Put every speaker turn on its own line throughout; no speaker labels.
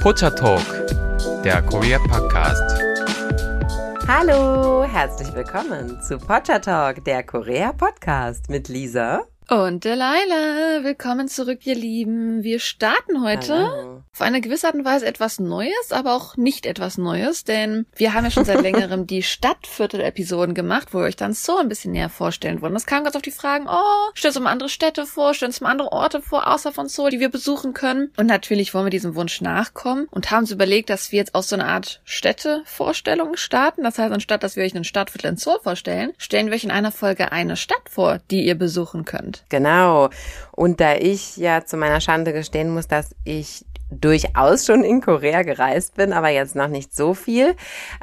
Pocha Talk, der Korea Podcast.
Hallo, herzlich willkommen zu Pocha Talk, der Korea Podcast mit Lisa
und Delilah, willkommen zurück, ihr Lieben. Wir starten heute Hallo. auf eine gewisse Art und Weise etwas Neues, aber auch nicht etwas Neues, denn wir haben ja schon seit längerem die Stadtviertel-Episoden gemacht, wo wir euch dann so ein bisschen näher vorstellen wollen. Das kam ganz auf die Fragen, oh, stell uns mal andere Städte vor, stell uns mal andere Orte vor, außer von Seoul, die wir besuchen können. Und natürlich wollen wir diesem Wunsch nachkommen und haben uns überlegt, dass wir jetzt aus so einer Art Städtevorstellung starten. Das heißt, anstatt dass wir euch einen Stadtviertel in Seoul vorstellen, stellen wir euch in einer Folge eine Stadt vor, die ihr besuchen könnt.
Genau. Und da ich ja zu meiner Schande gestehen muss, dass ich durchaus schon in Korea gereist bin, aber jetzt noch nicht so viel,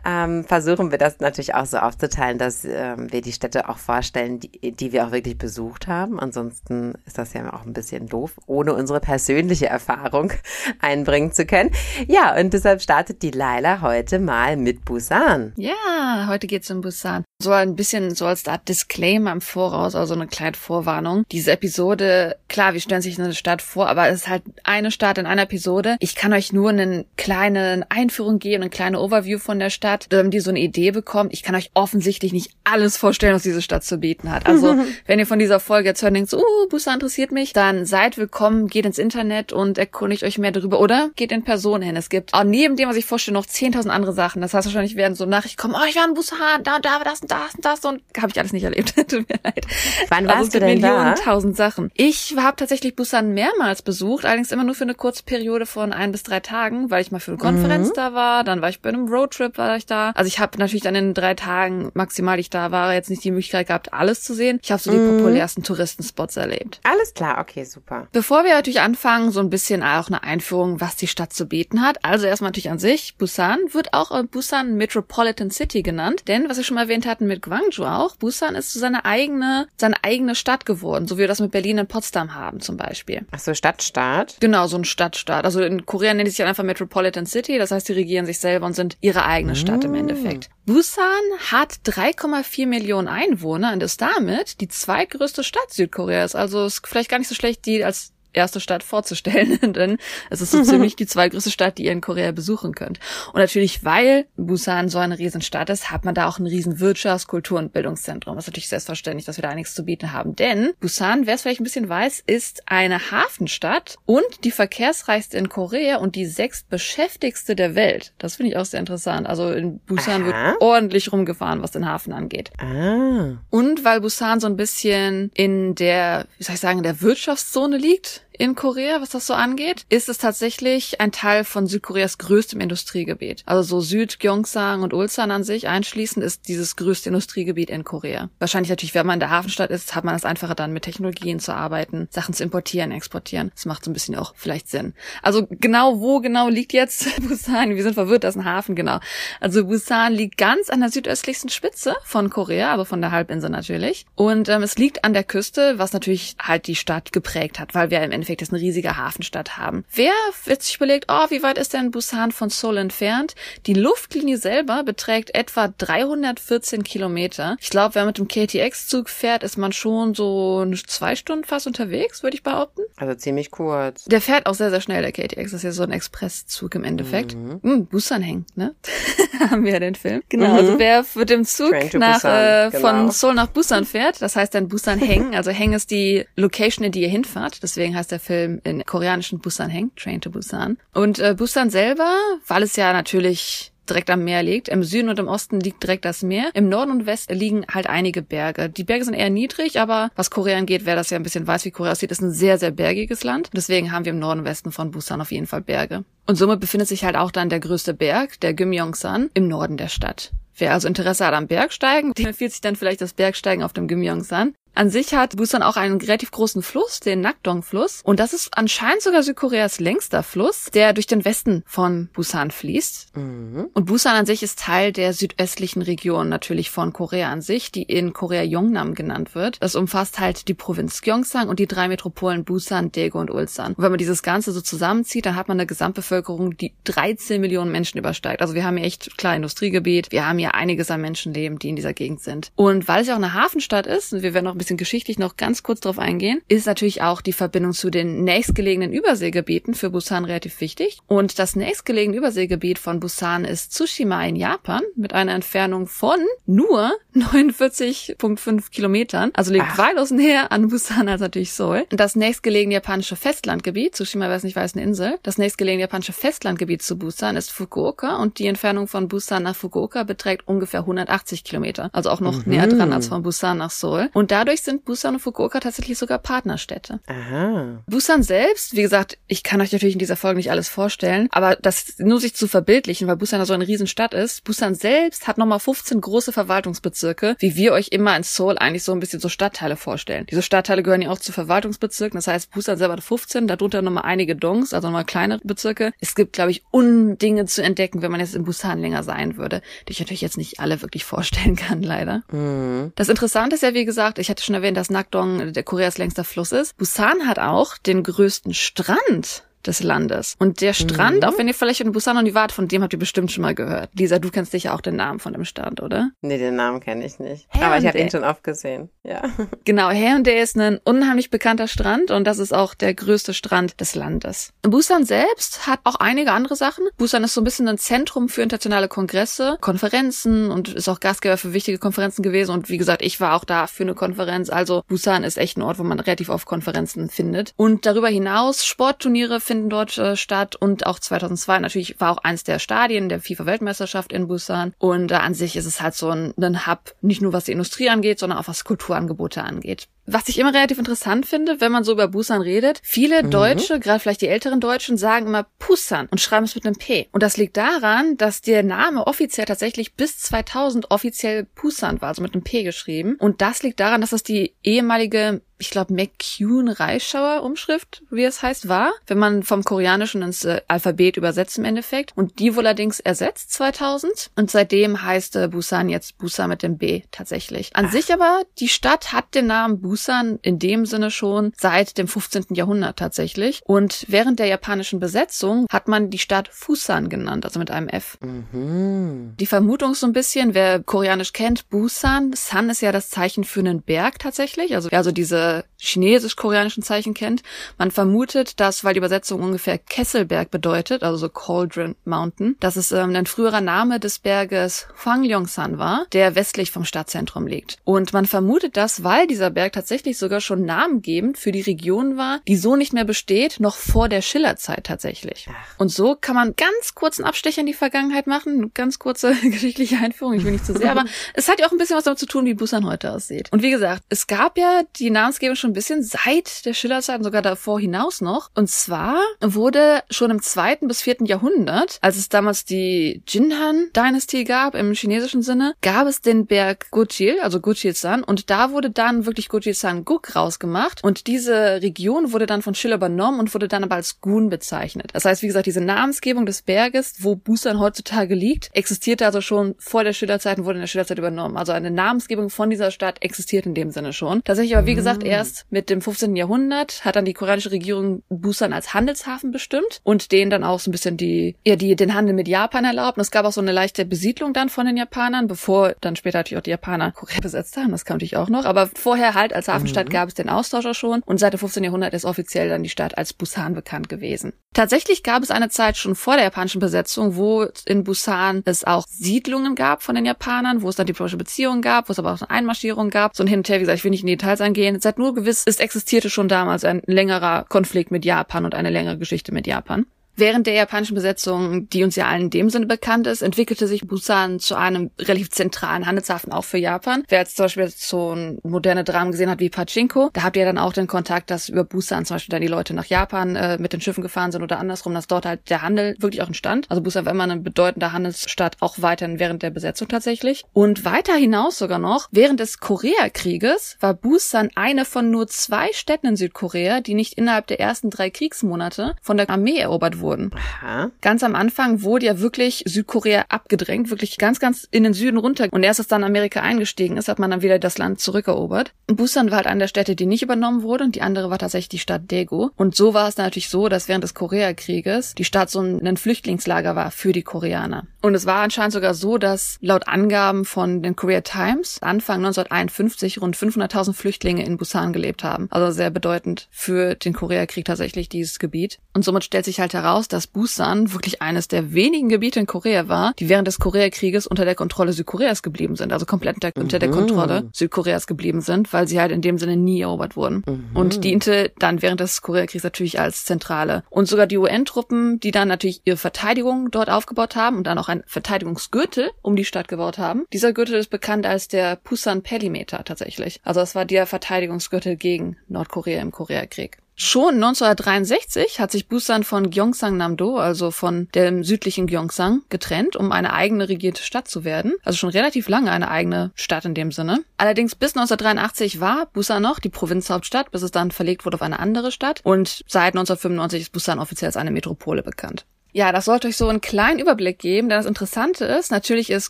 ähm, versuchen wir das natürlich auch so aufzuteilen, dass ähm, wir die Städte auch vorstellen, die, die wir auch wirklich besucht haben. Ansonsten ist das ja auch ein bisschen doof, ohne unsere persönliche Erfahrung einbringen zu können. Ja, und deshalb startet die Laila heute mal mit Busan.
Ja, heute geht's um Busan. So ein bisschen so als Art Disclaimer im Voraus, also eine kleine Vorwarnung. Diese Episode, klar, wir stellen sich eine Stadt vor, aber es ist halt eine Stadt in einer Episode. Ich kann euch nur eine kleine Einführung geben, eine kleine Overview von der Stadt, damit ihr so eine Idee bekommt. Ich kann euch offensichtlich nicht alles vorstellen, was diese Stadt zu bieten hat. Also, wenn ihr von dieser Folge jetzt hört und denkt, so, uh, Busan interessiert mich, dann seid willkommen, geht ins Internet und erkundigt euch mehr darüber oder geht in Person hin. Es gibt auch neben dem, was ich vorstelle, noch 10.000 andere Sachen. Das heißt, wahrscheinlich werden so Nachrichten kommen, oh, ich war in Busan, da und da, das und das und das und habe ich alles nicht erlebt. Tut mir leid.
Wann warst also, du denn Millionen, da?
tausend Sachen. Ich habe tatsächlich Busan mehrmals besucht, allerdings immer nur für eine kurze Periode von ein bis drei Tagen, weil ich mal für eine Konferenz mhm. da war, dann war ich bei einem Roadtrip, war ich da. Also ich habe natürlich dann in drei Tagen maximal, ich da war, jetzt nicht die Möglichkeit gehabt, alles zu sehen. Ich habe so die mhm. populärsten Touristenspots erlebt.
Alles klar, okay, super.
Bevor wir natürlich anfangen, so ein bisschen auch eine Einführung, was die Stadt zu bieten hat. Also erstmal natürlich an sich, Busan wird auch Busan Metropolitan City genannt, denn was wir schon mal erwähnt hatten mit Gwangju auch, Busan ist so seine eigene, seine eigene Stadt geworden, so wie wir das mit Berlin und Potsdam haben zum Beispiel.
Ach so, Stadtstaat?
Genau, so ein Stadtstaat. Also in Korea nennt es sich einfach Metropolitan City, das heißt, die regieren sich selber und sind ihre eigene Stadt mm. im Endeffekt. Busan hat 3,4 Millionen Einwohner und ist damit die zweitgrößte Stadt Südkoreas. Also ist vielleicht gar nicht so schlecht, die als erste Stadt vorzustellen, denn es ist so ziemlich die zweitgrößte Stadt, die ihr in Korea besuchen könnt. Und natürlich, weil Busan so eine Riesenstadt ist, hat man da auch ein riesen Wirtschafts-, Kultur- und Bildungszentrum. Das ist natürlich selbstverständlich, dass wir da einiges zu bieten haben. Denn Busan, wer es vielleicht ein bisschen weiß, ist eine Hafenstadt und die verkehrsreichste in Korea und die sechstbeschäftigste der Welt. Das finde ich auch sehr interessant. Also in Busan Aha. wird ordentlich rumgefahren, was den Hafen angeht.
Ah.
Und weil Busan so ein bisschen in der, wie soll ich sagen, in der Wirtschaftszone liegt, in Korea, was das so angeht, ist es tatsächlich ein Teil von Südkoreas größtem Industriegebiet. Also so Süd, Gyeongsang und Ulsan an sich einschließend ist dieses größte Industriegebiet in Korea. Wahrscheinlich natürlich, wenn man in der Hafenstadt ist, hat man es einfacher dann mit Technologien zu arbeiten, Sachen zu importieren, exportieren. Das macht so ein bisschen auch vielleicht Sinn. Also genau, wo genau liegt jetzt Busan? Wir sind verwirrt, das ist ein Hafen, genau. Also Busan liegt ganz an der südöstlichsten Spitze von Korea, also von der Halbinsel natürlich. Und ähm, es liegt an der Küste, was natürlich halt die Stadt geprägt hat, weil wir im Endeffekt Endeffekt jetzt eine riesige Hafenstadt haben. Wer wird sich überlegt, oh, wie weit ist denn Busan von Seoul entfernt? Die Luftlinie selber beträgt etwa 314 Kilometer. Ich glaube, wer mit dem KTX-Zug fährt, ist man schon so zwei Stunden fast unterwegs, würde ich behaupten.
Also ziemlich kurz.
Der fährt auch sehr, sehr schnell, der KTX. Das ist ja so ein Expresszug im Endeffekt. Mhm. Hm, Busan hängt, ne? haben wir ja den Film. Genau, mhm. also wer mit dem Zug nach, äh, genau. von Seoul nach Busan fährt, das heißt dann Busan Heng. Also Heng ist die Location, in die ihr hinfahrt. Deswegen heißt der der Film in koreanischen Busan hängt, Train to Busan. Und äh, Busan selber, weil es ja natürlich direkt am Meer liegt. Im Süden und im Osten liegt direkt das Meer. Im Norden und Westen liegen halt einige Berge. Die Berge sind eher niedrig, aber was Korea angeht, wer das ja ein bisschen weiß, wie Korea aussieht, ist ein sehr, sehr bergiges Land. Deswegen haben wir im Norden und Westen von Busan auf jeden Fall Berge. Und somit befindet sich halt auch dann der größte Berg, der Gyeongsan, im Norden der Stadt. Wer also Interesse hat am Bergsteigen, dem empfiehlt sich dann vielleicht das Bergsteigen auf dem Gyeongsan. An sich hat Busan auch einen relativ großen Fluss, den Nakdong-Fluss. Und das ist anscheinend sogar Südkoreas längster Fluss, der durch den Westen von Busan fließt. Mhm. Und Busan an sich ist Teil der südöstlichen Region natürlich von Korea an sich, die in Korea Yongnam genannt wird. Das umfasst halt die Provinz Gyeongsang und die drei Metropolen Busan, Daegu und Ulsan. Und wenn man dieses Ganze so zusammenzieht, dann hat man eine Gesamtbevölkerung, die 13 Millionen Menschen übersteigt. Also wir haben hier echt klar Industriegebiet. Wir haben hier einiges an Menschenleben, die in dieser Gegend sind. Und weil es ja auch eine Hafenstadt ist, und wir werden noch ein bisschen bisschen geschichtlich noch ganz kurz drauf eingehen, ist natürlich auch die Verbindung zu den nächstgelegenen Überseegebieten für Busan relativ wichtig. Und das nächstgelegene Überseegebiet von Busan ist Tsushima in Japan mit einer Entfernung von nur 49,5 Kilometern. Also liegt Ach. weitaus näher an Busan als natürlich Seoul. Das nächstgelegene japanische Festlandgebiet, Tsushima, es nicht weiß, eine Insel. Das nächstgelegene japanische Festlandgebiet zu Busan ist Fukuoka und die Entfernung von Busan nach Fukuoka beträgt ungefähr 180 Kilometer. Also auch noch mhm. näher dran als von Busan nach Seoul. Und dadurch sind Busan und Fukuoka tatsächlich sogar Partnerstädte. Aha. Busan selbst, wie gesagt, ich kann euch natürlich in dieser Folge nicht alles vorstellen, aber das nur sich zu verbildlichen, weil Busan so eine Riesenstadt ist. Busan selbst hat nochmal 15 große Verwaltungsbezirke, wie wir euch immer in Seoul eigentlich so ein bisschen so Stadtteile vorstellen. Diese Stadtteile gehören ja auch zu Verwaltungsbezirken. Das heißt, Busan selber hat 15, darunter nochmal einige Dongs, also nochmal kleinere Bezirke. Es gibt, glaube ich, Undinge zu entdecken, wenn man jetzt in Busan länger sein würde, die ich natürlich jetzt nicht alle wirklich vorstellen kann, leider. Mhm. Das Interessante ist ja, wie gesagt, ich hatte schon erwähnt, dass Nakdong der Koreas längster Fluss ist. Busan hat auch den größten Strand des Landes. Und der Strand, mhm. auch wenn ihr vielleicht in Busan noch nie wart, von dem habt ihr bestimmt schon mal gehört. Lisa, du kennst sicher auch den Namen von dem Strand, oder?
Nee, den Namen kenne ich nicht. Hey Aber ich habe ihn schon oft gesehen. Ja.
Genau, der ist ein unheimlich bekannter Strand und das ist auch der größte Strand des Landes. Busan selbst hat auch einige andere Sachen. Busan ist so ein bisschen ein Zentrum für internationale Kongresse, Konferenzen und ist auch Gastgeber für wichtige Konferenzen gewesen. Und wie gesagt, ich war auch da für eine Konferenz. Also Busan ist echt ein Ort, wo man relativ oft Konferenzen findet. Und darüber hinaus Sportturniere finden finden dort äh, statt und auch 2002 natürlich war auch eins der Stadien der FIFA-Weltmeisterschaft in Busan und äh, an sich ist es halt so ein, ein Hub, nicht nur was die Industrie angeht, sondern auch was Kulturangebote angeht. Was ich immer relativ interessant finde, wenn man so über Busan redet, viele mhm. Deutsche, gerade vielleicht die älteren Deutschen, sagen immer Busan und schreiben es mit einem P. Und das liegt daran, dass der Name offiziell tatsächlich bis 2000 offiziell Busan war, also mit einem P geschrieben. Und das liegt daran, dass es die ehemalige ich glaube, McCune-Reischauer Umschrift, wie es heißt, war, wenn man vom Koreanischen ins äh, Alphabet übersetzt im Endeffekt. Und die wohl allerdings ersetzt 2000. Und seitdem heißt äh, Busan jetzt Busan mit dem B tatsächlich. An Ach. sich aber, die Stadt hat den Namen Busan Busan in dem Sinne schon seit dem 15. Jahrhundert tatsächlich. Und während der japanischen Besetzung hat man die Stadt Fusan genannt, also mit einem F. Mhm. Die Vermutung ist so ein bisschen, wer koreanisch kennt, Busan, San ist ja das Zeichen für einen Berg tatsächlich, also wer so diese chinesisch-koreanischen Zeichen kennt. Man vermutet, dass, weil die Übersetzung ungefähr Kesselberg bedeutet, also so Cauldron Mountain, dass es ähm, ein früherer Name des Berges Hwanglongsan war, der westlich vom Stadtzentrum liegt. Und man vermutet das, weil dieser Berg tatsächlich tatsächlich sogar schon namengebend für die Region war, die so nicht mehr besteht, noch vor der Schillerzeit tatsächlich. Und so kann man ganz kurz einen Abstecher in die Vergangenheit machen, ganz kurze geschichtliche Einführung, ich will nicht zu sehr, aber es hat ja auch ein bisschen was damit zu tun, wie Busan heute aussieht. Und wie gesagt, es gab ja die Namensgebung schon ein bisschen seit der Schillerzeit und sogar davor hinaus noch. Und zwar wurde schon im zweiten bis vierten Jahrhundert, als es damals die Jinhan-Dynastie gab, im chinesischen Sinne, gab es den Berg Gujil, also Gujil-san, und da wurde dann wirklich Gujil Sanguk rausgemacht und diese Region wurde dann von Schiller übernommen und wurde dann aber als Gun bezeichnet. Das heißt, wie gesagt, diese Namensgebung des Berges, wo Busan heutzutage liegt, existierte also schon vor der Schillerzeit und wurde in der Schillerzeit übernommen. Also eine Namensgebung von dieser Stadt existiert in dem Sinne schon. Tatsächlich aber, wie mhm. gesagt, erst mit dem 15. Jahrhundert hat dann die koreanische Regierung Busan als Handelshafen bestimmt und denen dann auch so ein bisschen die, ja, die, den Handel mit Japan erlaubt. Und es gab auch so eine leichte Besiedlung dann von den Japanern, bevor dann später natürlich auch die Japaner Korea besetzt haben. Das kam natürlich auch noch. Aber vorher halt als Hafenstadt mhm. gab es den Austauscher schon und seit dem 15. Jahrhundert ist offiziell dann die Stadt als Busan bekannt gewesen. Tatsächlich gab es eine Zeit schon vor der japanischen Besetzung, wo in Busan es auch Siedlungen gab von den Japanern, wo es dann diplomatische Beziehungen gab, wo es aber auch eine Einmarschierung gab. So ein Hin und Her, wie gesagt, ich will nicht in die Details eingehen. Seid nur gewiss, es existierte schon damals ein längerer Konflikt mit Japan und eine längere Geschichte mit Japan. Während der japanischen Besetzung, die uns ja allen in dem Sinne bekannt ist, entwickelte sich Busan zu einem relativ zentralen Handelshafen auch für Japan. Wer jetzt zum Beispiel so ein moderne Dramen gesehen hat wie Pachinko, da habt ihr dann auch den Kontakt, dass über Busan zum Beispiel dann die Leute nach Japan äh, mit den Schiffen gefahren sind oder andersrum, dass dort halt der Handel wirklich auch entstand. Also Busan war immer eine bedeutende Handelsstadt, auch weiterhin während der Besetzung tatsächlich. Und weiter hinaus sogar noch, während des Koreakrieges war Busan eine von nur zwei Städten in Südkorea, die nicht innerhalb der ersten drei Kriegsmonate von der Armee erobert wurde wurden. Aha. Ganz am Anfang wurde ja wirklich Südkorea abgedrängt, wirklich ganz, ganz in den Süden runter. Und erst als dann Amerika eingestiegen ist, hat man dann wieder das Land zurückerobert. Busan war halt eine der Städte, die nicht übernommen wurde und die andere war tatsächlich die Stadt Daegu. Und so war es natürlich so, dass während des Koreakrieges die Stadt so ein Flüchtlingslager war für die Koreaner. Und es war anscheinend sogar so, dass laut Angaben von den Korea Times Anfang 1951 rund 500.000 Flüchtlinge in Busan gelebt haben. Also sehr bedeutend für den Koreakrieg tatsächlich dieses Gebiet. Und somit stellt sich halt heraus, dass Busan wirklich eines der wenigen Gebiete in Korea war, die während des Koreakrieges unter der Kontrolle Südkoreas geblieben sind. Also komplett unter, mhm. der Kontrolle Südkoreas geblieben sind, weil sie halt in dem Sinne nie erobert wurden. Mhm. Und diente dann während des Koreakriegs natürlich als Zentrale. Und sogar die UN-Truppen, die dann natürlich ihre Verteidigung dort aufgebaut haben und dann auch ein Verteidigungsgürtel um die Stadt gebaut haben. Dieser Gürtel ist bekannt als der Pusan Perimeter tatsächlich. Also es war der Verteidigungsgürtel gegen Nordkorea im Koreakrieg. Schon 1963 hat sich Busan von Gyeongsang-Namdo, also von dem südlichen Gyeongsang, getrennt, um eine eigene regierte Stadt zu werden. Also schon relativ lange eine eigene Stadt in dem Sinne. Allerdings bis 1983 war Busan noch die Provinzhauptstadt, bis es dann verlegt wurde auf eine andere Stadt. Und seit 1995 ist Busan offiziell als eine Metropole bekannt. Ja, das sollte euch so einen kleinen Überblick geben, denn das Interessante ist, natürlich ist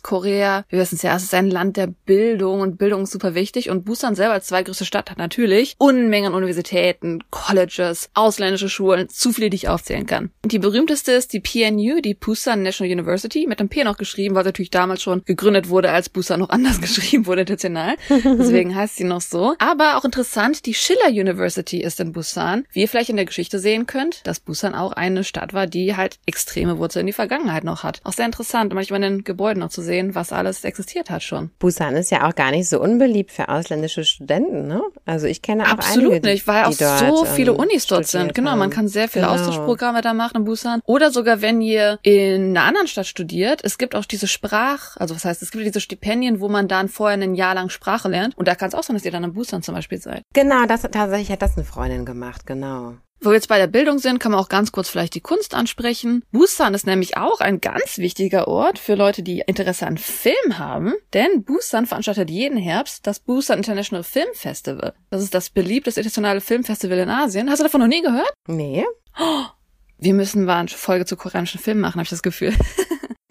Korea, wir wissen es ja, es ist ein Land der Bildung und Bildung ist super wichtig und Busan selber als zweitgrößte Stadt hat natürlich Unmengen Universitäten, Colleges, ausländische Schulen, zu viele, die ich aufzählen kann. Die berühmteste ist die PNU, die Busan National University, mit dem P noch geschrieben, weil sie natürlich damals schon gegründet wurde, als Busan noch anders geschrieben wurde, international. Deswegen heißt sie noch so. Aber auch interessant, die Schiller University ist in Busan. Wie ihr vielleicht in der Geschichte sehen könnt, dass Busan auch eine Stadt war, die halt extreme Wurzeln in die Vergangenheit noch hat. Auch sehr interessant, manchmal in den Gebäuden noch zu sehen, was alles existiert hat schon.
Busan ist ja auch gar nicht so unbeliebt für ausländische Studenten, ne? Also ich kenne auch
Absolut
einige,
nicht, weil auch so viele ähm, Unis dort sind. Genau, man kann sehr viele genau. Austauschprogramme da machen in Busan. Oder sogar, wenn ihr in einer anderen Stadt studiert, es gibt auch diese Sprach, also was heißt, es gibt diese Stipendien, wo man dann vorher ein Jahr lang Sprache lernt. Und da kann es auch sein, dass ihr dann in Busan zum Beispiel seid.
Genau, das tatsächlich hat das eine Freundin gemacht, genau.
Wo wir jetzt bei der Bildung sind, kann man auch ganz kurz vielleicht die Kunst ansprechen. Busan ist nämlich auch ein ganz wichtiger Ort für Leute, die Interesse an Film haben, denn Busan veranstaltet jeden Herbst das Busan International Film Festival. Das ist das beliebteste internationale Filmfestival in Asien. Hast du davon noch nie gehört?
Nee.
Oh, wir müssen mal eine Folge zu koreanischen Filmen machen, habe ich das Gefühl.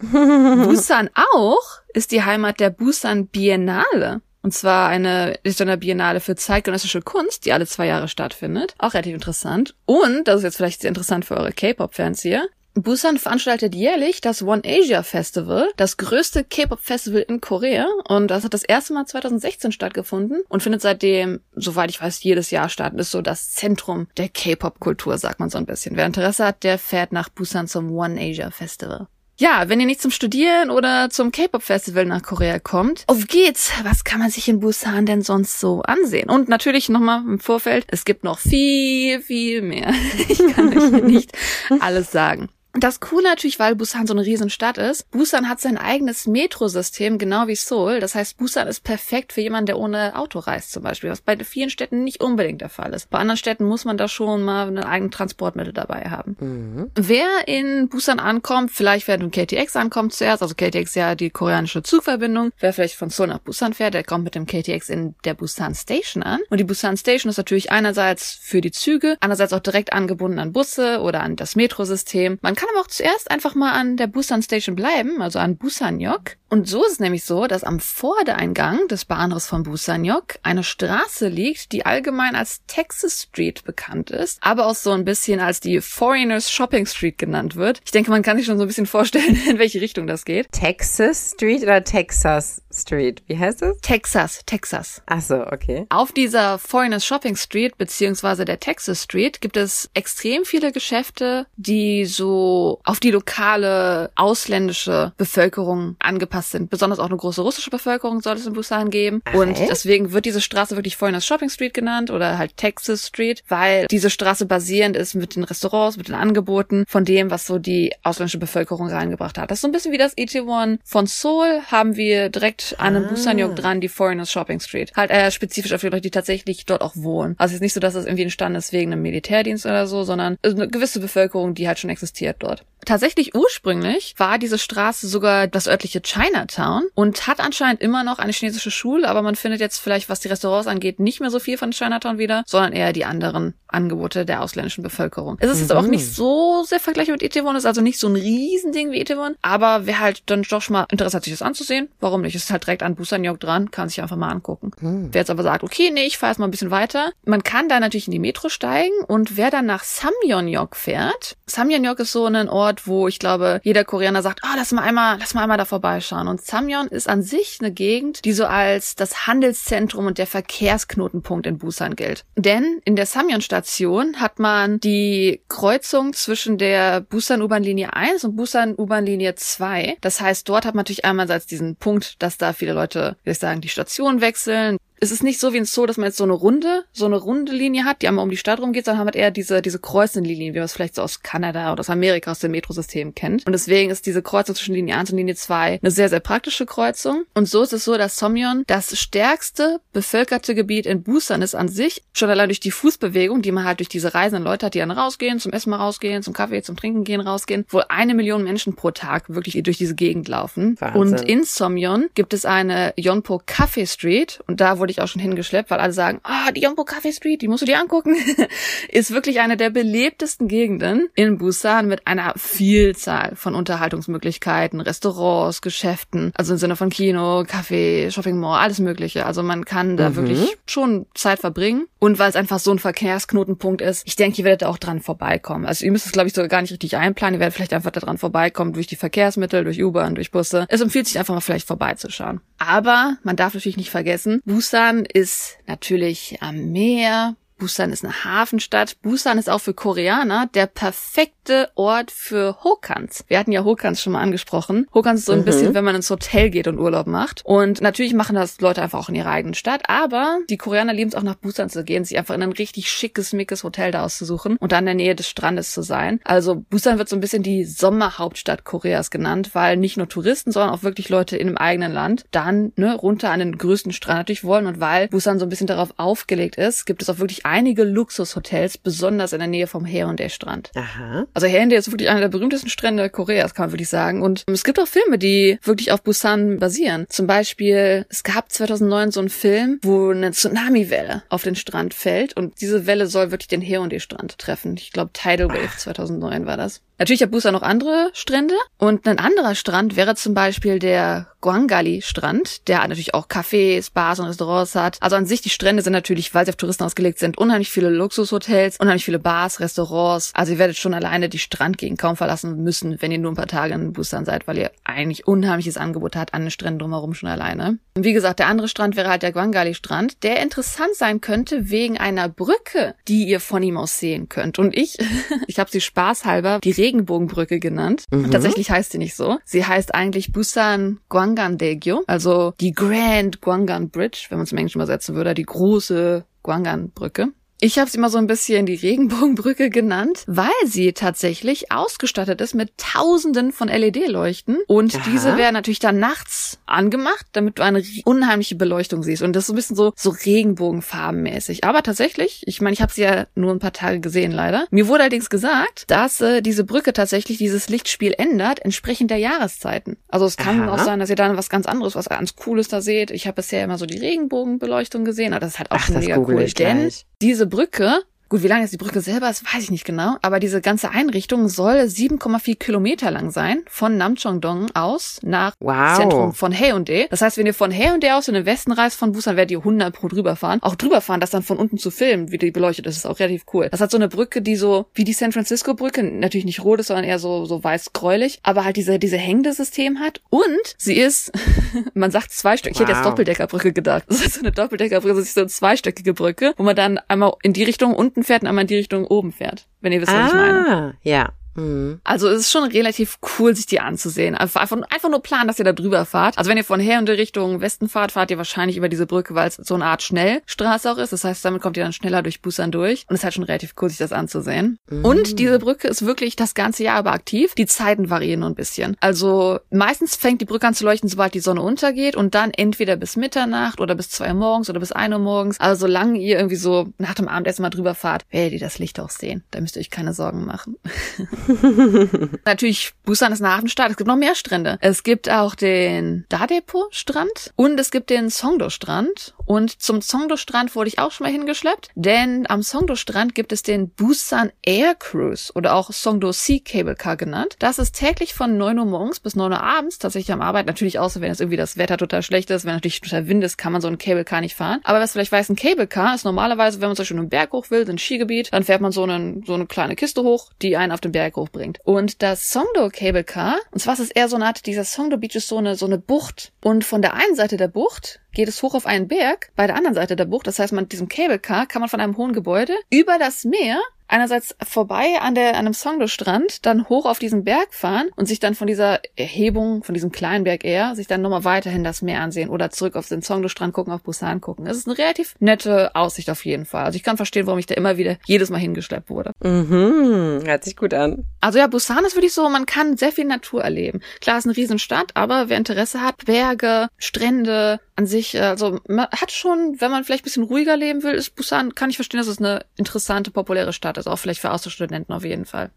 Busan auch ist die Heimat der Busan Biennale. Und zwar eine Istoner Biennale für zeitgenössische Kunst, die alle zwei Jahre stattfindet. Auch relativ interessant. Und, das ist jetzt vielleicht sehr interessant für eure K-Pop-Fans hier, Busan veranstaltet jährlich das One Asia Festival, das größte K-Pop-Festival in Korea. Und das hat das erste Mal 2016 stattgefunden und findet seitdem, soweit ich weiß, jedes Jahr statt. Ist so das Zentrum der K-Pop-Kultur, sagt man so ein bisschen. Wer Interesse hat, der fährt nach Busan zum One Asia Festival. Ja, wenn ihr nicht zum Studieren oder zum K-Pop-Festival nach Korea kommt, auf geht's! Was kann man sich in Busan denn sonst so ansehen? Und natürlich nochmal im Vorfeld, es gibt noch viel, viel mehr. Ich kann euch nicht alles sagen. Das Coole natürlich, weil Busan so eine Riesenstadt ist. Busan hat sein eigenes Metrosystem, genau wie Seoul. Das heißt, Busan ist perfekt für jemanden, der ohne Auto reist zum Beispiel, was bei vielen Städten nicht unbedingt der Fall ist. Bei anderen Städten muss man da schon mal ein eigenes Transportmittel dabei haben. Mhm. Wer in Busan ankommt, vielleicht wer mit KTX ankommt zuerst, also KTX ja die koreanische Zugverbindung, wer vielleicht von Seoul nach Busan fährt, der kommt mit dem KTX in der Busan Station an. Und die Busan Station ist natürlich einerseits für die Züge, andererseits auch direkt angebunden an Busse oder an das Metrosystem. Man kann aber auch zuerst einfach mal an der Busan Station bleiben, also an Busanyok. Und so ist es nämlich so, dass am Vordereingang des Bahnhofs von Busanyok eine Straße liegt, die allgemein als Texas Street bekannt ist, aber auch so ein bisschen als die Foreigners Shopping Street genannt wird. Ich denke, man kann sich schon so ein bisschen vorstellen, in welche Richtung das geht.
Texas Street oder Texas Street? Wie heißt es?
Texas, Texas.
Ach so, okay.
Auf dieser Foreigners Shopping Street beziehungsweise der Texas Street gibt es extrem viele Geschäfte, die so auf die lokale ausländische Bevölkerung angepasst sind. Besonders auch eine große russische Bevölkerung soll es in Busan geben. Ach, und deswegen wird diese Straße wirklich vorhin als Shopping Street genannt oder halt Texas Street, weil diese Straße basierend ist mit den Restaurants, mit den Angeboten von dem, was so die ausländische Bevölkerung reingebracht hat. Das ist so ein bisschen wie das Itaewon von Seoul haben wir direkt an einem ah. Busanyok dran, die Foreigners Shopping Street. Halt äh, spezifisch auf die Leute, die tatsächlich dort auch wohnen. Also es ist nicht so, dass es irgendwie entstanden ist wegen einem Militärdienst oder so, sondern eine gewisse Bevölkerung, die halt schon existiert dort. Tatsächlich ursprünglich war diese Straße sogar das örtliche Chinatown und hat anscheinend immer noch eine chinesische Schule, aber man findet jetzt vielleicht, was die Restaurants angeht, nicht mehr so viel von Chinatown wieder, sondern eher die anderen Angebote der ausländischen Bevölkerung. Es ist mhm. jetzt auch nicht so sehr vergleichbar mit Itaewon, ist also nicht so ein Riesending wie Itaewon, aber wer halt dann doch schon mal Interesse hat, sich das anzusehen, warum nicht? Es ist halt direkt an Busan-yok dran, kann sich einfach mal angucken. Mhm. Wer jetzt aber sagt, okay, nee, ich fahre jetzt mal ein bisschen weiter, man kann da natürlich in die Metro steigen und wer dann nach Samyeonyok fährt, Samyeonyok ist so ein Ort, wo ich glaube, jeder Koreaner sagt, ah, oh, lass mal einmal, lass mal einmal da vorbeischauen. Und Samyeon ist an sich eine Gegend, die so als das Handelszentrum und der Verkehrsknotenpunkt in Busan gilt. Denn in der Samyeon-Station hat man die Kreuzung zwischen der Busan U-Bahn-Linie 1 und Busan U-Bahn-Linie 2. Das heißt, dort hat man natürlich einmal diesen Punkt, dass da viele Leute, wie ich sagen, die Station wechseln, es ist nicht so wie in Zoo, dass man jetzt so eine runde, so eine runde Linie hat, die einmal um die Stadt rumgeht, sondern man hat eher diese, diese kreuzenden Linien, wie man es vielleicht so aus Kanada oder aus Amerika, aus dem Metrosystem kennt. Und deswegen ist diese Kreuzung zwischen Linie 1 und Linie 2 eine sehr, sehr praktische Kreuzung. Und so ist es so, dass Somyeon das stärkste bevölkerte Gebiet in Busan ist an sich, schon allein durch die Fußbewegung, die man halt durch diese reisenden Leute hat, die dann rausgehen, zum Essen mal rausgehen, zum Kaffee, zum Trinken gehen, rausgehen, wo eine Million Menschen pro Tag wirklich durch diese Gegend laufen. Wahnsinn. Und in Somyeon gibt es eine Yonpo Cafe Street und da wurde ich auch schon hingeschleppt, weil alle sagen, ah, oh, die Yongpo Cafe Street, die musst du dir angucken, ist wirklich eine der belebtesten Gegenden in Busan mit einer Vielzahl von Unterhaltungsmöglichkeiten, Restaurants, Geschäften, also im Sinne von Kino, Café, Shopping Mall, alles mögliche. Also man kann da mhm. wirklich schon Zeit verbringen. Und weil es einfach so ein Verkehrsknotenpunkt ist, ich denke, ihr werdet auch dran vorbeikommen. Also ihr müsst es, glaube ich, sogar gar nicht richtig einplanen. Ihr werdet vielleicht einfach da dran vorbeikommen durch die Verkehrsmittel, durch U-Bahn, durch Busse. Es empfiehlt sich einfach mal vielleicht vorbeizuschauen. Aber man darf natürlich nicht vergessen, Busan ist natürlich am Meer, Busan ist eine Hafenstadt. Busan ist auch für Koreaner der perfekte Ort für Hokans. Wir hatten ja Hokans schon mal angesprochen. Hokans ist so ein mhm. bisschen, wenn man ins Hotel geht und Urlaub macht. Und natürlich machen das Leute einfach auch in ihrer eigenen Stadt. Aber die Koreaner lieben es auch nach Busan zu gehen, sich einfach in ein richtig schickes, mickes Hotel da auszusuchen und dann in der Nähe des Strandes zu sein. Also Busan wird so ein bisschen die Sommerhauptstadt Koreas genannt, weil nicht nur Touristen, sondern auch wirklich Leute in dem eigenen Land dann ne, runter an den größten Strand natürlich wollen. Und weil Busan so ein bisschen darauf aufgelegt ist, gibt es auch wirklich einige Luxushotels, besonders in der Nähe vom Haeundae-Strand. Aha. Also Haeundae ist wirklich einer der berühmtesten Strände Koreas, kann man wirklich sagen. Und es gibt auch Filme, die wirklich auf Busan basieren. Zum Beispiel, es gab 2009 so einen Film, wo eine Tsunami-Welle auf den Strand fällt und diese Welle soll wirklich den Haeundae-Strand treffen. Ich glaube, Tidal Wave 2009 war das. Natürlich hat Busan noch andere Strände und ein anderer Strand wäre zum Beispiel der Guangali-Strand, der natürlich auch Cafés, Bars und Restaurants hat. Also an sich, die Strände sind natürlich, weil sie auf Touristen ausgelegt sind, unheimlich viele Luxushotels, unheimlich viele Bars, Restaurants. Also ihr werdet schon alleine die Strandgegend kaum verlassen müssen, wenn ihr nur ein paar Tage in Busan seid, weil ihr eigentlich unheimliches Angebot habt an den Stränden drumherum schon alleine. Und wie gesagt, der andere Strand wäre halt der Guangali-Strand, der interessant sein könnte wegen einer Brücke, die ihr von ihm aus sehen könnt. Und ich, ich habe sie spaßhalber die Regenbogenbrücke genannt. Mhm. Tatsächlich heißt sie nicht so. Sie heißt eigentlich Busan Gwangan Daegyo, also die Grand Gwangan Bridge, wenn man es im Englischen übersetzen würde, die große Gwangan Brücke. Ich habe sie immer so ein bisschen die Regenbogenbrücke genannt, weil sie tatsächlich ausgestattet ist mit Tausenden von LED-Leuchten und Aha. diese werden natürlich dann nachts angemacht, damit du eine unheimliche Beleuchtung siehst und das ist so ein bisschen so so Regenbogenfarbenmäßig. Aber tatsächlich, ich meine, ich habe sie ja nur ein paar Tage gesehen leider. Mir wurde allerdings gesagt, dass äh, diese Brücke tatsächlich dieses Lichtspiel ändert entsprechend der Jahreszeiten. Also es kann Aha. auch sein, dass ihr dann was ganz anderes, was ganz Cooles da seht. Ich habe bisher immer so die Regenbogenbeleuchtung gesehen, aber das ist halt auch Ach, mega cool. Denn diese Brücke Gut, wie lang ist die Brücke selber ist, weiß ich nicht genau, aber diese ganze Einrichtung soll 7,4 Kilometer lang sein, von Namcheongdong aus nach wow. Zentrum von Haeundae. Das heißt, wenn ihr von Haeundae aus in den Westen reist von Busan, werdet ihr 100 pro drüber fahren. Auch drüber fahren, das dann von unten zu filmen, wie die beleuchtet ist, ist auch relativ cool. Das hat so eine Brücke, die so, wie die San Francisco Brücke, natürlich nicht rot ist, sondern eher so, so weiß-gräulich, aber halt diese, diese hängende System hat. Und sie ist, man sagt zweistöckig, wow. ich hätte jetzt Doppeldeckerbrücke gedacht. Das ist so eine Doppeldeckerbrücke, das ist so eine zweistöckige Brücke, wo man dann einmal in die Richtung unten unten fährt und einmal in die Richtung oben fährt. Wenn ihr wisst, was ah, ich meine.
Ah, Ja. Mhm.
Also es ist schon relativ cool, sich die anzusehen. Einfach, einfach nur planen, dass ihr da drüber fahrt. Also wenn ihr von her und Richtung Westen fahrt, fahrt ihr wahrscheinlich über diese Brücke, weil es so eine Art Schnellstraße auch ist. Das heißt, damit kommt ihr dann schneller durch Busan durch. Und es ist halt schon relativ cool, sich das anzusehen. Mhm. Und diese Brücke ist wirklich das ganze Jahr über aktiv. Die Zeiten variieren nur ein bisschen. Also meistens fängt die Brücke an zu leuchten, sobald die Sonne untergeht und dann entweder bis Mitternacht oder bis zwei Uhr morgens oder bis ein Uhr morgens. Also solange ihr irgendwie so nach dem Abendessen mal drüber fahrt, werdet ihr das Licht auch sehen. Da müsst ihr euch keine Sorgen machen. Natürlich, Busan ist eine Hafenstadt. Es gibt noch mehr Strände. Es gibt auch den Dadepo-Strand und es gibt den Songdo-Strand. Und zum Songdo-Strand wurde ich auch schon mal hingeschleppt, denn am Songdo-Strand gibt es den Busan Air Cruise oder auch Songdo Sea Cable Car genannt. Das ist täglich von 9 Uhr morgens bis 9 Uhr abends tatsächlich am Arbeit. Natürlich außer wenn es irgendwie das Wetter total schlecht ist, wenn natürlich total Wind ist, kann man so ein Cable Car nicht fahren. Aber was vielleicht weiß, ein Cable Car ist normalerweise, wenn man zum Beispiel einen Berg hoch will, ein Skigebiet, dann fährt man so, einen, so eine kleine Kiste hoch, die einen auf den Berg hochbringt. Und das Songdo Cable Car, und zwar ist es eher so eine Art, dieser Songdo Beach ist so eine, so eine Bucht. Und von der einen Seite der Bucht geht es hoch auf einen Berg, bei der anderen Seite der Bucht. Das heißt, man mit diesem Cable Car kann man von einem hohen Gebäude über das Meer einerseits vorbei an der an einem Songdo-Strand, dann hoch auf diesen Berg fahren und sich dann von dieser Erhebung, von diesem kleinen Berg eher, sich dann nochmal weiterhin das Meer ansehen oder zurück auf den Songdo-Strand gucken, auf Busan gucken. Das ist eine relativ nette Aussicht auf jeden Fall. Also ich kann verstehen, warum ich da immer wieder jedes Mal hingeschleppt wurde.
Mhm, hört sich gut an.
Also ja, Busan ist wirklich so, man kann sehr viel Natur erleben. Klar, ist eine Riesenstadt, aber wer Interesse hat, Berge, Strände, an sich, also man hat schon, wenn man vielleicht ein bisschen ruhiger leben will, ist Busan, kann ich verstehen, dass es eine interessante, populäre Stadt ist, auch vielleicht für Austauschstudenten auf jeden Fall.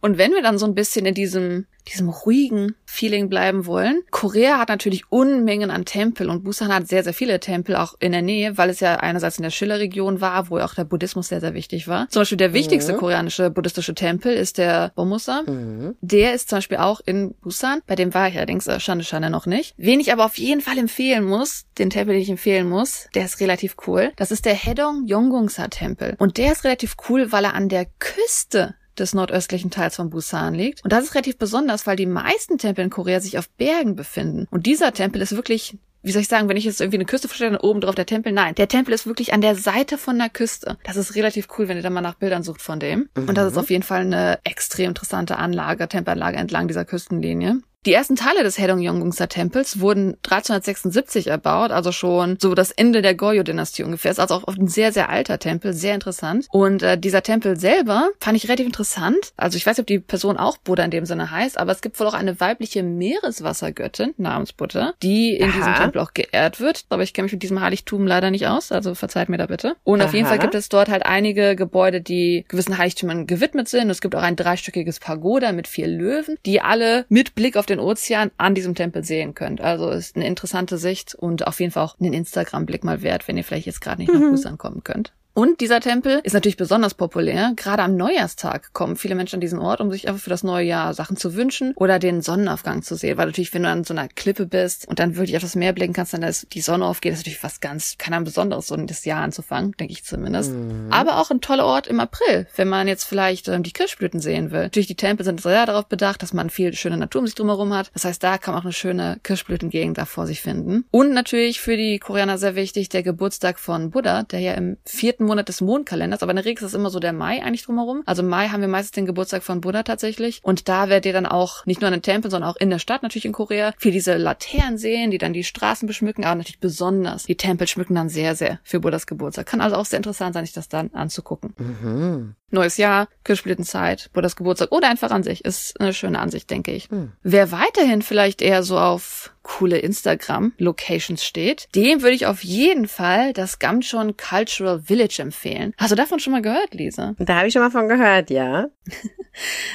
Und wenn wir dann so ein bisschen in diesem, diesem ruhigen Feeling bleiben wollen, Korea hat natürlich Unmengen an Tempel und Busan hat sehr, sehr viele Tempel auch in der Nähe, weil es ja einerseits in der Schiller-Region war, wo auch der Buddhismus sehr, sehr wichtig war. Zum Beispiel der wichtigste mhm. koreanische buddhistische Tempel ist der Bomusa. Mhm. Der ist zum Beispiel auch in Busan. Bei dem war ich allerdings äh, Schande Schande noch nicht. Wen ich aber auf jeden Fall empfehlen muss, den Tempel, den ich empfehlen muss, der ist relativ cool. Das ist der Hedong Yonggungsa Tempel. Und der ist relativ cool, weil er an der Küste des nordöstlichen Teils von Busan liegt. Und das ist relativ besonders, weil die meisten Tempel in Korea sich auf Bergen befinden. Und dieser Tempel ist wirklich wie soll ich sagen, wenn ich jetzt irgendwie eine Küste vorstelle, dann oben drauf der Tempel. Nein, der Tempel ist wirklich an der Seite von der Küste. Das ist relativ cool, wenn ihr da mal nach Bildern sucht von dem. Mhm. Und das ist mhm. auf jeden Fall eine extrem interessante Anlage, Tempelanlage entlang dieser Küstenlinie. Die ersten Teile des Hedong-Yonggungsa Tempels wurden 1376 erbaut, also schon so das Ende der Goryeo-Dynastie ungefähr. Ist also auch ein sehr, sehr alter Tempel, sehr interessant. Und äh, dieser Tempel selber fand ich relativ interessant. Also ich weiß nicht, ob die Person auch Buddha in dem Sinne heißt, aber es gibt wohl auch eine weibliche Meereswassergöttin namens Buddha, die in Aha. diesem Tempel auch geehrt wird. Aber ich kenne mich mit diesem Heiligtum leider nicht aus, also verzeiht mir da bitte. Und Aha. auf jeden Fall gibt es dort halt einige Gebäude, die gewissen Heiligtümern gewidmet sind. Es gibt auch ein dreistöckiges Pagoda mit vier Löwen, die alle mit Blick auf den Ozean an diesem Tempel sehen könnt. Also ist eine interessante Sicht und auf jeden Fall auch einen Instagram-Blick mal wert, wenn ihr vielleicht jetzt gerade nicht nach mhm. Busan kommen könnt. Und dieser Tempel ist natürlich besonders populär. Gerade am Neujahrstag kommen viele Menschen an diesen Ort, um sich einfach für das neue Jahr Sachen zu wünschen oder den Sonnenaufgang zu sehen. Weil natürlich, wenn du an so einer Klippe bist und dann wirklich auf das Meer blicken kannst, dann ist die Sonne aufgeht, ist natürlich was ganz, kann ein besonderes, so das Jahr anzufangen, denke ich zumindest. Mhm. Aber auch ein toller Ort im April, wenn man jetzt vielleicht ähm, die Kirschblüten sehen will. Natürlich, die Tempel sind sehr darauf bedacht, dass man viel schöne Natur um sich drumherum hat. Das heißt, da kann man auch eine schöne Kirschblütengegend da vor sich finden. Und natürlich für die Koreaner sehr wichtig, der Geburtstag von Buddha, der ja im vierten Monat des Mondkalenders, aber in der Regel ist es immer so der Mai eigentlich drumherum. Also im Mai haben wir meistens den Geburtstag von Buddha tatsächlich. Und da werdet ihr dann auch nicht nur an den Tempeln, sondern auch in der Stadt natürlich in Korea viel diese Laternen sehen, die dann die Straßen beschmücken, aber natürlich besonders die Tempel schmücken dann sehr, sehr für Buddhas Geburtstag. Kann also auch sehr interessant sein, sich das dann anzugucken. Mhm. Neues Jahr, Kirschblütenzeit, Buddhas Geburtstag oder einfach an sich. Ist eine schöne Ansicht, denke ich. Mhm. Wer weiterhin vielleicht eher so auf coole Instagram-Locations steht, dem würde ich auf jeden Fall das Gamchon Cultural Village empfehlen. Hast du davon schon mal gehört, Lisa?
Da habe ich schon mal von gehört, ja.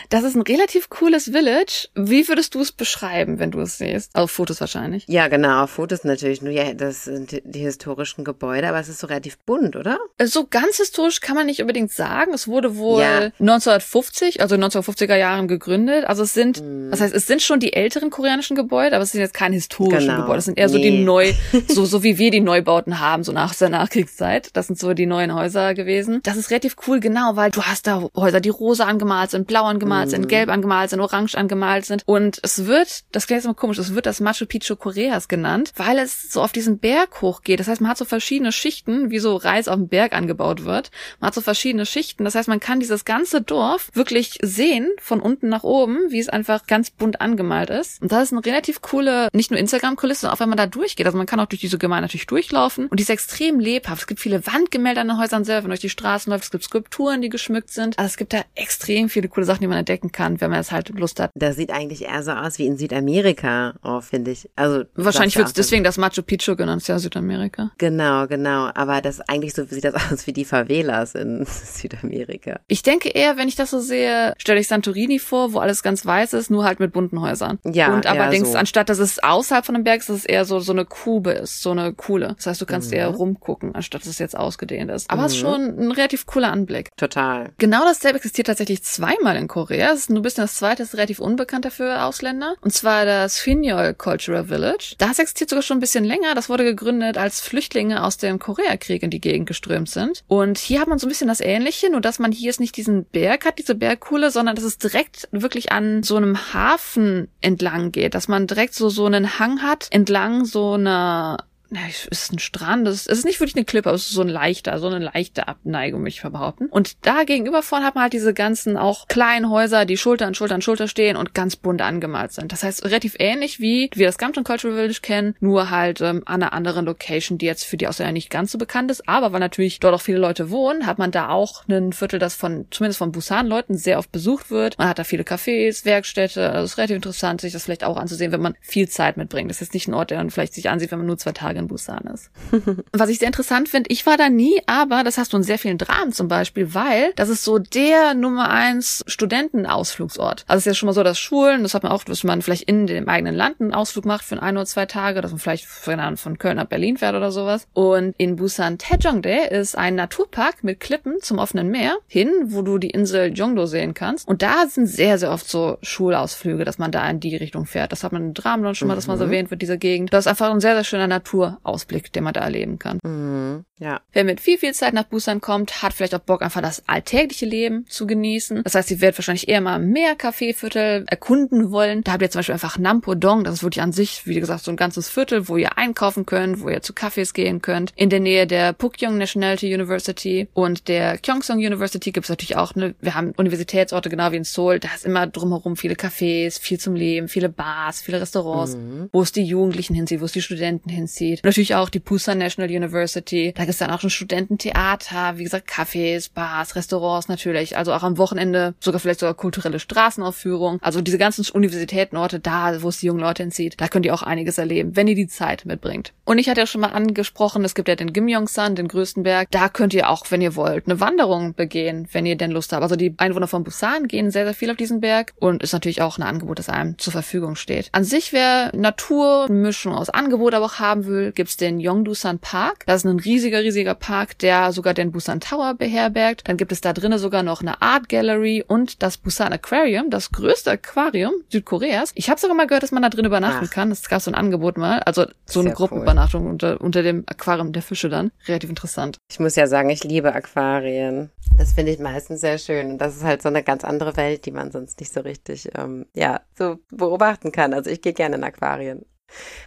Das ist ein relativ cooles Village. Wie würdest du es beschreiben, wenn du es siehst? Auf Fotos wahrscheinlich.
Ja, genau, auf Fotos natürlich. Nur ja, das sind die historischen Gebäude, aber es ist so relativ bunt, oder?
So ganz historisch kann man nicht unbedingt sagen. Es wurde wohl ja. 1950, also 1950er Jahren gegründet. Also es sind, hm. das heißt, es sind schon die älteren koreanischen Gebäude, aber es sind jetzt keine historischen genau. Gebäude. Das sind eher nee. so die neu, so, so wie wir die Neubauten haben, so nach der Nachkriegszeit. Das sind so die neuen Häuser gewesen. Das ist relativ cool, genau, weil du hast da Häuser, die rosa angemalt sind, blau angemalt sind, mhm. gelb angemalt sind, orange angemalt sind. Und es wird, das klingt jetzt immer komisch, es wird das Machu Picchu Koreas genannt, weil es so auf diesen Berg hochgeht. Das heißt, man hat so verschiedene Schichten, wie so Reis auf dem Berg angebaut wird. Man hat so verschiedene Schichten. Das heißt, man kann dieses ganze Dorf wirklich sehen, von unten nach oben, wie es einfach ganz bunt angemalt ist. Und das ist eine relativ coole, nicht nur Instagram-Kulisse, sondern auch wenn man da durchgeht. Also man kann auch durch diese Gemeinde natürlich durchlaufen und die ist extrem lebhaft. Es gibt viele Wandgemälde an den Häusern selber, wenn man durch die Straßen läuft. Es gibt Skulpturen, die geschmückt sind. Also es gibt da extrem viele coole Sachen, die man entdecken kann, wenn man es halt Lust hat.
Das sieht eigentlich eher so aus wie in Südamerika, oh, finde ich. Also
wahrscheinlich wird es deswegen das Machu Picchu genannt, ist ja Südamerika.
Genau, genau. Aber das eigentlich so sieht das aus wie die Favelas in Südamerika.
Ich denke eher, wenn ich das so sehe, stelle ich Santorini vor, wo alles ganz weiß ist, nur halt mit bunten Häusern. Ja. Und allerdings, so. anstatt dass es außerhalb von einem Berg ist, dass es eher so, so eine Kube ist, so eine Kuhle. Das heißt, du kannst mhm. eher rumgucken, anstatt dass es jetzt ausgedehnt ist. Aber mhm. es ist schon ein relativ cooler Anblick.
Total.
Genau dasselbe existiert tatsächlich zweimal in Korea. Es ist nur ein bisschen das zweite, ist relativ unbekannt dafür Ausländer. Und zwar das Finyol Cultural Village. Das existiert sogar schon ein bisschen länger. Das wurde gegründet, als Flüchtlinge aus dem Koreakrieg in die Gegend geströmt sind. Und hier hat man so ein bisschen das Ähnliche, nur dass man hier jetzt nicht diesen Berg hat, diese Bergkuhle, sondern dass es direkt wirklich an so einem Hafen entlang geht, dass man direkt so, so einen Hang hat entlang so einer na, es ist ein Strand, es ist nicht wirklich eine Klippe, aber es ist so ein leichter, so eine leichte Abneigung, möchte ich behaupten. Und da gegenüber von hat man halt diese ganzen auch kleinen Häuser, die Schulter an Schulter an Schulter stehen und ganz bunt angemalt sind. Das heißt, relativ ähnlich wie wir das Gampton Cultural Village kennen, nur halt ähm, an einer anderen Location, die jetzt für die Ausländer nicht ganz so bekannt ist. Aber weil natürlich dort auch viele Leute wohnen, hat man da auch ein Viertel, das von, zumindest von Busan-Leuten sehr oft besucht wird. Man hat da viele Cafés, Werkstätte. Also es ist relativ interessant, sich das vielleicht auch anzusehen, wenn man viel Zeit mitbringt. Das ist jetzt nicht ein Ort, der man vielleicht sich ansieht, wenn man nur zwei Tage in Busan ist. Was ich sehr interessant finde, ich war da nie, aber das hast du in sehr vielen Dramen zum Beispiel, weil das ist so der Nummer eins Studentenausflugsort. Also es ist ja schon mal so, dass Schulen, das hat man auch, dass man vielleicht in dem eigenen Land einen Ausflug macht für ein oder zwei Tage, dass man vielleicht von Köln nach Berlin fährt oder sowas. Und in Busan Taejongdae ist ein Naturpark mit Klippen zum offenen Meer hin, wo du die Insel Jongdo sehen kannst. Und da sind sehr, sehr oft so Schulausflüge, dass man da in die Richtung fährt. Das hat man in Dramen schon mal, dass man so mhm. erwähnt wird, diese Gegend. Das ist einfach ein sehr, sehr schöner Natur Ausblick, den man da erleben kann.
Mhm, ja.
Wer mit viel, viel Zeit nach Busan kommt, hat vielleicht auch Bock, einfach das alltägliche Leben zu genießen. Das heißt, sie wird wahrscheinlich eher mal mehr Kaffeeviertel erkunden wollen. Da habt ihr zum Beispiel einfach Nampodong. Das ist wirklich an sich, wie gesagt, so ein ganzes Viertel, wo ihr einkaufen könnt, wo ihr zu Cafés gehen könnt. In der Nähe der Pukyong Nationality University und der Kyongsong University gibt es natürlich auch, ne, wir haben Universitätsorte genau wie in Seoul. Da ist immer drumherum viele Cafés, viel zum Leben, viele Bars, viele Restaurants, mhm. wo es die Jugendlichen hinzieht, wo es die Studenten hinzieht natürlich auch die Pusan National University. Da gibt's dann auch schon Studententheater, wie gesagt, Cafés, Bars, Restaurants natürlich. Also auch am Wochenende sogar vielleicht sogar kulturelle Straßenaufführungen. Also diese ganzen Universitätenorte da, wo es die jungen Leute entzieht, da könnt ihr auch einiges erleben, wenn ihr die Zeit mitbringt. Und ich hatte ja schon mal angesprochen, es gibt ja den Gimyongsan, den größten Berg. Da könnt ihr auch, wenn ihr wollt, eine Wanderung begehen, wenn ihr denn Lust habt. Also die Einwohner von Busan gehen sehr, sehr viel auf diesen Berg und ist natürlich auch ein Angebot, das einem zur Verfügung steht. An sich, wer Natur, Mischung aus Angebot aber auch haben will, gibt's den Yongdusan Park. Das ist ein riesiger, riesiger Park, der sogar den Busan Tower beherbergt. Dann gibt es da drinnen sogar noch eine Art Gallery und das Busan Aquarium, das größte Aquarium Südkoreas. Ich habe sogar mal gehört, dass man da drin übernachten Ach. kann. Es gab so ein Angebot mal, also so eine Gruppenübernachtung cool. unter, unter dem Aquarium der Fische dann. Relativ interessant.
Ich muss ja sagen, ich liebe Aquarien. Das finde ich meistens sehr schön. Und das ist halt so eine ganz andere Welt, die man sonst nicht so richtig, ähm, ja, so beobachten kann. Also ich gehe gerne in Aquarien.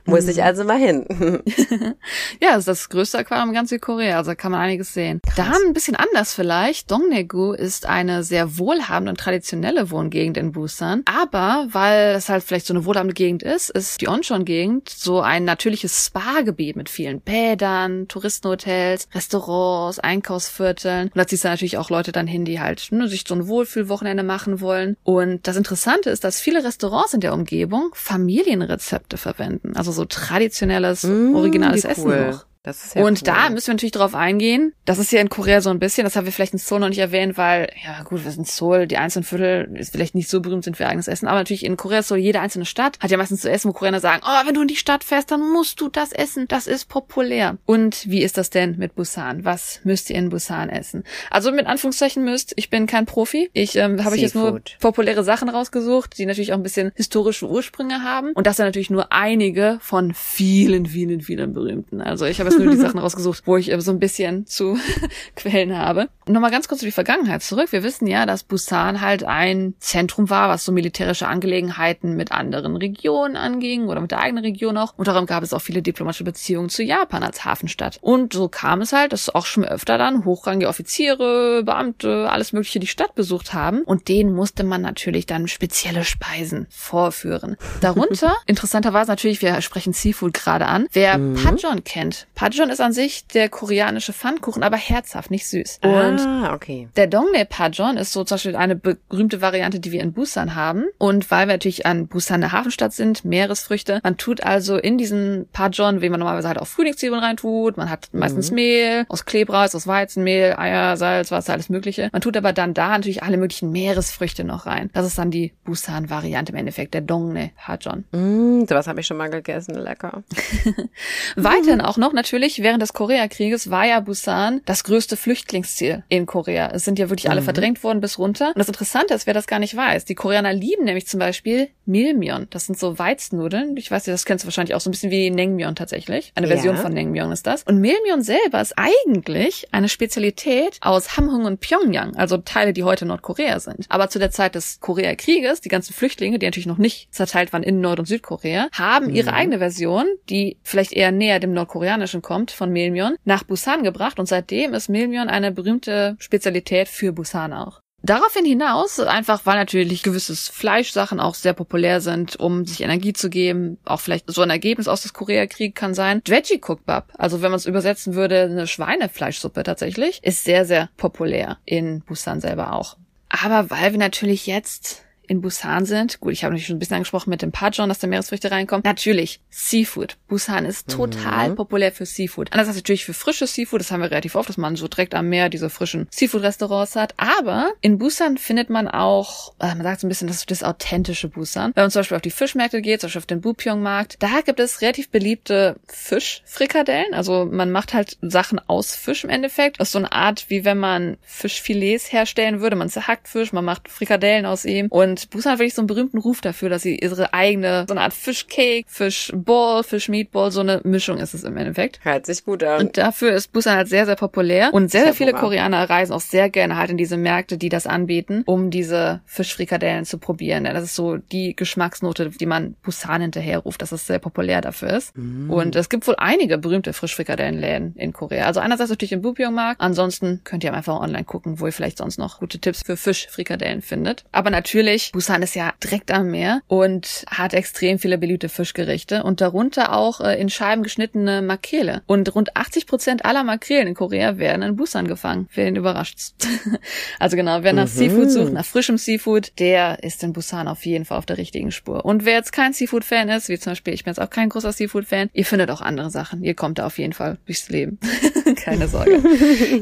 Muss mhm. ich also mal hin.
ja, das ist das größte Aquarium in ganz Südkorea, also da kann man einiges sehen. Krass. Dann ein bisschen anders vielleicht. Dongdaegu ist eine sehr wohlhabende und traditionelle Wohngegend in Busan. Aber weil es halt vielleicht so eine wohlhabende Gegend ist, ist die Oncheon-Gegend so ein natürliches Spa-Gebiet mit vielen Bädern, Touristenhotels, Restaurants, Einkaufsvierteln. Und da ziehst du natürlich auch Leute dann hin, die halt ne, sich so ein Wohlfühlwochenende machen wollen. Und das Interessante ist, dass viele Restaurants in der Umgebung Familienrezepte verwenden finden. Also so traditionelles, mmh, originales cool. Essen noch. Das ist ja und cool. da müssen wir natürlich drauf eingehen. Das ist ja in Korea so ein bisschen, das haben wir vielleicht in Seoul noch nicht erwähnt, weil, ja gut, wir sind Seoul, die einzelnen Viertel ist vielleicht nicht so berühmt sind für eigenes Essen, aber natürlich in Korea ist so, jede einzelne Stadt hat ja meistens zu essen, wo Koreaner sagen, oh, wenn du in die Stadt fährst, dann musst du das essen, das ist populär. Und wie ist das denn mit Busan? Was müsst ihr in Busan essen? Also mit Anführungszeichen müsst, ich bin kein Profi, ich ähm, habe ich jetzt nur populäre Sachen rausgesucht, die natürlich auch ein bisschen historische Ursprünge haben und das sind natürlich nur einige von vielen, vielen, vielen berühmten. Also ich habe jetzt nur die Sachen rausgesucht, wo ich äh, so ein bisschen zu Quellen habe. Nochmal ganz kurz in die Vergangenheit zurück. Wir wissen ja, dass Busan halt ein Zentrum war, was so militärische Angelegenheiten mit anderen Regionen anging oder mit der eigenen Region auch. Und darum gab es auch viele diplomatische Beziehungen zu Japan als Hafenstadt. Und so kam es halt, dass auch schon öfter dann hochrangige Offiziere, Beamte, alles mögliche die Stadt besucht haben. Und denen musste man natürlich dann spezielle Speisen vorführen. Darunter, interessanterweise natürlich, wir sprechen Seafood gerade an, wer mhm. Pajon kennt. Pajon ist an sich der koreanische Pfannkuchen, aber herzhaft, nicht süß. Und ah, okay. der Dongne Pajon ist so zum Beispiel eine berühmte Variante, die wir in Busan haben. Und weil wir natürlich an Busan eine Hafenstadt sind, Meeresfrüchte, man tut also in diesen Pajon, wie man normalerweise halt auch Frühlingszwiebeln reintut, man hat meistens mhm. Mehl aus Klebreis, aus Weizenmehl, Eier, Salz, Wasser, alles mögliche. Man tut aber dann da natürlich alle möglichen Meeresfrüchte noch rein. Das ist dann die Busan-Variante im Endeffekt, der Dongne Pajon.
Mm, sowas habe ich schon mal gegessen, lecker.
Weiterhin auch noch natürlich, während des Koreakrieges war ja Busan das größte Flüchtlingsziel in Korea. Es sind ja wirklich alle mhm. verdrängt worden bis runter. Und das Interessante ist, wer das gar nicht weiß, die Koreaner lieben nämlich zum Beispiel Milmyeon. Das sind so Weiznudeln. Ich weiß nicht, das kennst du wahrscheinlich auch so ein bisschen wie Naengmyeon tatsächlich. Eine Version ja. von Naengmyeon ist das. Und Milmyeon selber ist eigentlich eine Spezialität aus Hamhung und Pyongyang, also Teile, die heute Nordkorea sind. Aber zu der Zeit des Koreakrieges, die ganzen Flüchtlinge, die natürlich noch nicht zerteilt waren in Nord- und Südkorea, haben ihre mhm. eigene Version, die vielleicht eher näher dem nordkoreanischen kommt, von Milmyeon, nach Busan gebracht und seitdem ist Milmyeon eine berühmte Spezialität für Busan auch. Daraufhin hinaus, einfach weil natürlich gewisses Fleischsachen auch sehr populär sind, um sich Energie zu geben, auch vielleicht so ein Ergebnis aus des Koreakrieg kann sein. Veggie Cookbap, also wenn man es übersetzen würde, eine Schweinefleischsuppe tatsächlich, ist sehr, sehr populär in Busan selber auch. Aber weil wir natürlich jetzt in Busan sind. Gut, ich habe natürlich schon ein bisschen angesprochen mit dem Pajon, dass da Meeresfrüchte reinkommen. Natürlich, Seafood. Busan ist total mhm. populär für Seafood. Andererseits natürlich für frisches Seafood, das haben wir relativ oft, dass man so direkt am Meer diese frischen Seafood-Restaurants hat. Aber in Busan findet man auch, äh, man sagt so ein bisschen, das ist das authentische Busan. Wenn man zum Beispiel auf die Fischmärkte geht, zum Beispiel auf den Bupyeong-Markt, da gibt es relativ beliebte Fischfrikadellen. Also man macht halt Sachen aus Fisch im Endeffekt. Das ist so eine Art, wie wenn man Fischfilets herstellen würde. Man zerhackt Fisch, man macht Frikadellen aus ihm und und Busan hat wirklich so einen berühmten Ruf dafür, dass sie ihre eigene, so eine Art Fischcake, Fischball, Fischmeatball, so eine Mischung ist es im Endeffekt.
Hört sich gut an.
Und dafür ist Busan halt sehr, sehr populär. Und sehr, sehr viele Koreaner reisen auch sehr gerne halt in diese Märkte, die das anbieten, um diese Fischfrikadellen zu probieren. Das ist so die Geschmacksnote, die man Busan hinterherruft, dass es sehr populär dafür ist. Mm. Und es gibt wohl einige berühmte Fischfrikadellenläden in Korea. Also einerseits natürlich im Bupyeong-Markt, ansonsten könnt ihr einfach online gucken, wo ihr vielleicht sonst noch gute Tipps für Fischfrikadellen findet. Aber natürlich Busan ist ja direkt am Meer und hat extrem viele beliebte Fischgerichte und darunter auch äh, in Scheiben geschnittene Makrele. Und rund 80 Prozent aller Makrelen in Korea werden in Busan gefangen. Wen überrascht's? also genau, wer nach mhm. Seafood sucht, nach frischem Seafood, der ist in Busan auf jeden Fall auf der richtigen Spur. Und wer jetzt kein Seafood-Fan ist, wie zum Beispiel ich bin jetzt auch kein großer Seafood-Fan, ihr findet auch andere Sachen. Ihr kommt da auf jeden Fall durchs Leben. Keine Sorge.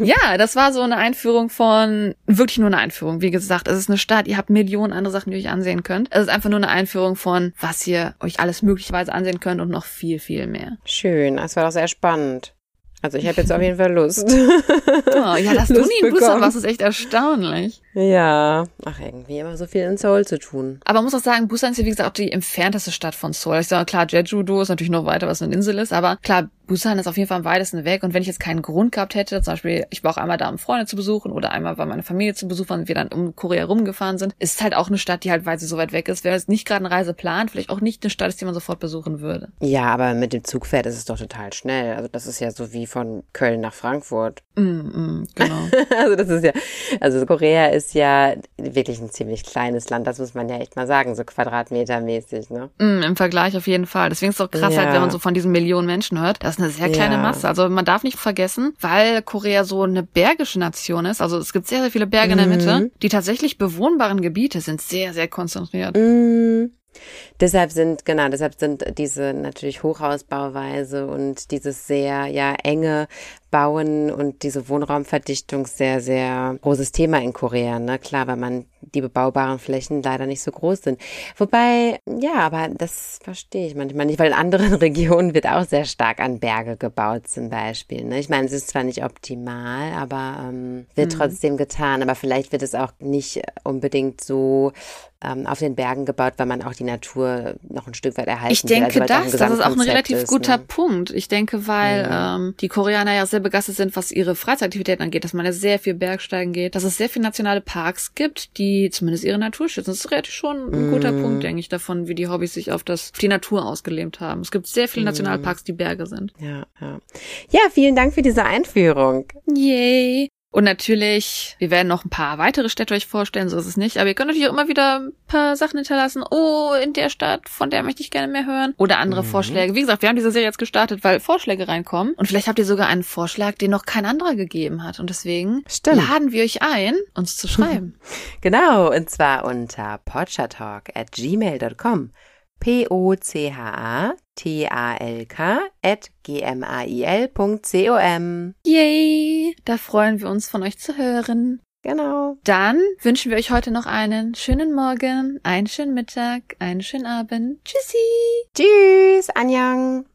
ja, das war so eine Einführung von, wirklich nur eine Einführung. Wie gesagt, es ist eine Stadt, ihr habt Millionen andere Sachen, die ihr euch ansehen könnt. Es ist einfach nur eine Einführung von, was ihr euch alles möglicherweise ansehen könnt und noch viel, viel mehr.
Schön, das war doch sehr spannend. Also ich habe jetzt auf jeden Fall Lust.
Oh, ja, dass Lust du nie in Busan warst, ist echt erstaunlich.
Ja, ach irgendwie immer so viel in Seoul zu tun.
Aber man muss auch sagen, Busan ist ja wie gesagt auch die entfernteste Stadt von Seoul. Ich sage klar, Jeju-do ist natürlich noch weiter, was eine Insel ist, aber klar, Busan ist auf jeden Fall am weitesten weg. Und wenn ich jetzt keinen Grund gehabt hätte, zum Beispiel, ich war auch einmal da, um Freunde zu besuchen oder einmal war meine Familie zu besuchen und wir dann um Korea rumgefahren sind, ist halt auch eine Stadt, die halt, weil sie so weit weg ist, wenn man jetzt nicht gerade eine Reise plant, vielleicht auch nicht eine Stadt ist, die man sofort besuchen würde.
Ja, aber mit dem Zug fährt ist es doch total schnell. Also das ist ja so wie von Köln nach Frankfurt.
Mm, mm, genau.
also das ist ja, also Korea ist ja wirklich ein ziemlich kleines Land, das muss man ja echt mal sagen, so quadratmetermäßig, ne?
Mm, Im Vergleich auf jeden Fall. Deswegen ist es auch krass ja. halt, wenn man so von diesen Millionen Menschen hört. Das ist eine sehr kleine ja. Masse. Also man darf nicht vergessen, weil Korea so eine bergische Nation ist, also es gibt sehr, sehr viele Berge in der Mitte, mhm. die tatsächlich bewohnbaren Gebiete sind sehr, sehr konzentriert.
Mhm. Deshalb sind, genau, deshalb sind diese natürlich Hochhausbauweise und dieses sehr, ja, enge Bauen und diese Wohnraumverdichtung sehr, sehr großes Thema in Korea. Ne? Klar, weil man die bebaubaren Flächen leider nicht so groß sind. Wobei, ja, aber das verstehe ich manchmal nicht, weil in anderen Regionen wird auch sehr stark an Berge gebaut zum Beispiel. Ne? Ich meine, es ist zwar nicht optimal, aber ähm, wird mhm. trotzdem getan. Aber vielleicht wird es auch nicht unbedingt so ähm, auf den Bergen gebaut, weil man auch die Natur noch ein Stück weit erhalten
ich denke
will.
Also, das, das ist auch ein relativ ist, guter ne? Punkt. Ich denke, weil mhm. ähm, die Koreaner ja sehr begeistert sind, was ihre Freizeitaktivitäten angeht, dass man ja sehr viel Bergsteigen geht, dass es sehr viele nationale Parks gibt, die zumindest ihre Natur schützen. Das ist relativ schon ein guter mm. Punkt, denke ich, davon, wie die Hobbys sich auf das, auf die Natur ausgelebt haben. Es gibt sehr viele mm. Nationalparks, die Berge sind.
Ja, ja. Ja, vielen Dank für diese Einführung.
Yay. Und natürlich, wir werden noch ein paar weitere Städte euch vorstellen, so ist es nicht. Aber ihr könnt natürlich auch immer wieder ein paar Sachen hinterlassen. Oh, in der Stadt, von der möchte ich gerne mehr hören. Oder andere mhm. Vorschläge. Wie gesagt, wir haben diese Serie jetzt gestartet, weil Vorschläge reinkommen. Und vielleicht habt ihr sogar einen Vorschlag, den noch kein anderer gegeben hat. Und deswegen Stimmt. laden wir euch ein, uns zu schreiben.
genau, und zwar unter podchatalk at gmail.com. P-O-C-H-A-T-A-L-K at gmail.com.
Yay! Da freuen wir uns von euch zu hören.
Genau.
Dann wünschen wir euch heute noch einen schönen Morgen, einen schönen Mittag, einen schönen Abend. Tschüssi.
Tschüss, Anjang.